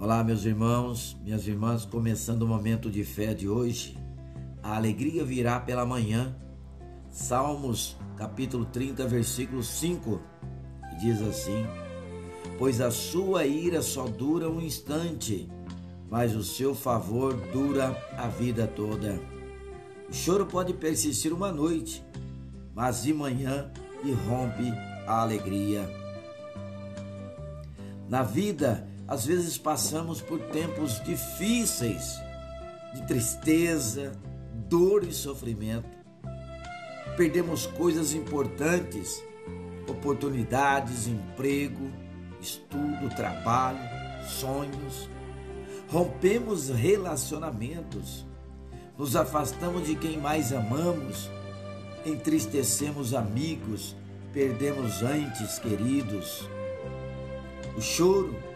Olá, meus irmãos, minhas irmãs, começando o momento de fé de hoje. A alegria virá pela manhã. Salmos, capítulo 30, versículo 5, diz assim: Pois a sua ira só dura um instante, mas o seu favor dura a vida toda. O choro pode persistir uma noite, mas de manhã irrompe a alegria. Na vida, às vezes passamos por tempos difíceis, de tristeza, dor e sofrimento. Perdemos coisas importantes, oportunidades, emprego, estudo, trabalho, sonhos. Rompemos relacionamentos, nos afastamos de quem mais amamos, entristecemos amigos, perdemos antes queridos. O choro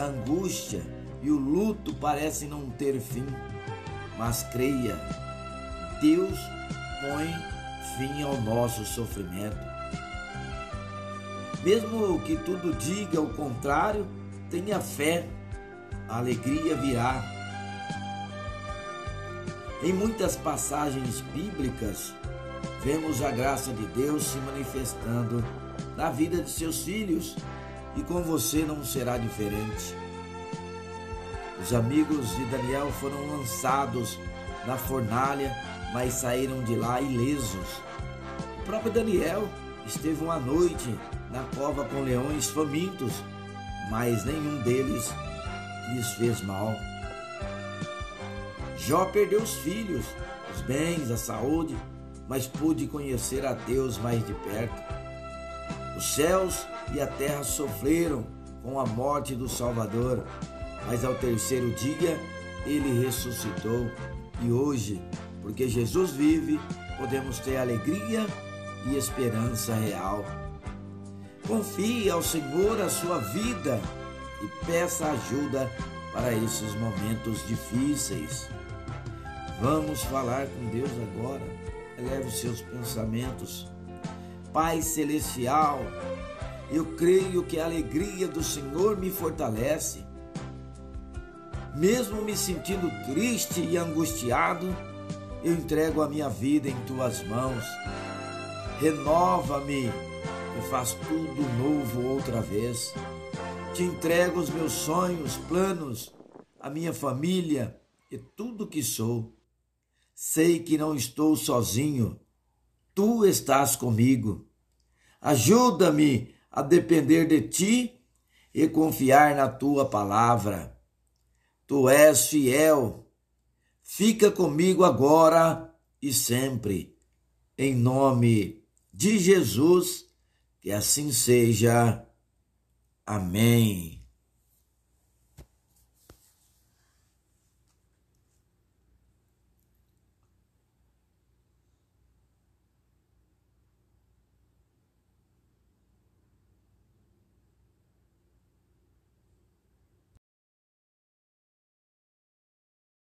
a angústia e o luto parecem não ter fim, mas creia, Deus põe fim ao nosso sofrimento. Mesmo que tudo diga o contrário, tenha fé, a alegria virá. Em muitas passagens bíblicas, vemos a graça de Deus se manifestando na vida de seus filhos e com você não será diferente. Os amigos de Daniel foram lançados na fornalha, mas saíram de lá ilesos. O próprio Daniel esteve uma noite na cova com leões famintos, mas nenhum deles lhes fez mal. Jó perdeu os filhos, os bens, a saúde, mas pôde conhecer a Deus mais de perto. Os céus e a terra sofreram com a morte do Salvador, mas ao terceiro dia ele ressuscitou. E hoje, porque Jesus vive, podemos ter alegria e esperança real. Confie ao Senhor a sua vida e peça ajuda para esses momentos difíceis. Vamos falar com Deus agora. Eleve os seus pensamentos Pai Celestial, eu creio que a alegria do Senhor me fortalece. Mesmo me sentindo triste e angustiado, eu entrego a minha vida em tuas mãos. Renova-me e faz tudo novo outra vez. Te entrego os meus sonhos, planos, a minha família e tudo que sou. Sei que não estou sozinho tu estás comigo. Ajuda-me a depender de ti e confiar na tua palavra. Tu és fiel. Fica comigo agora e sempre. Em nome de Jesus, que assim seja. Amém.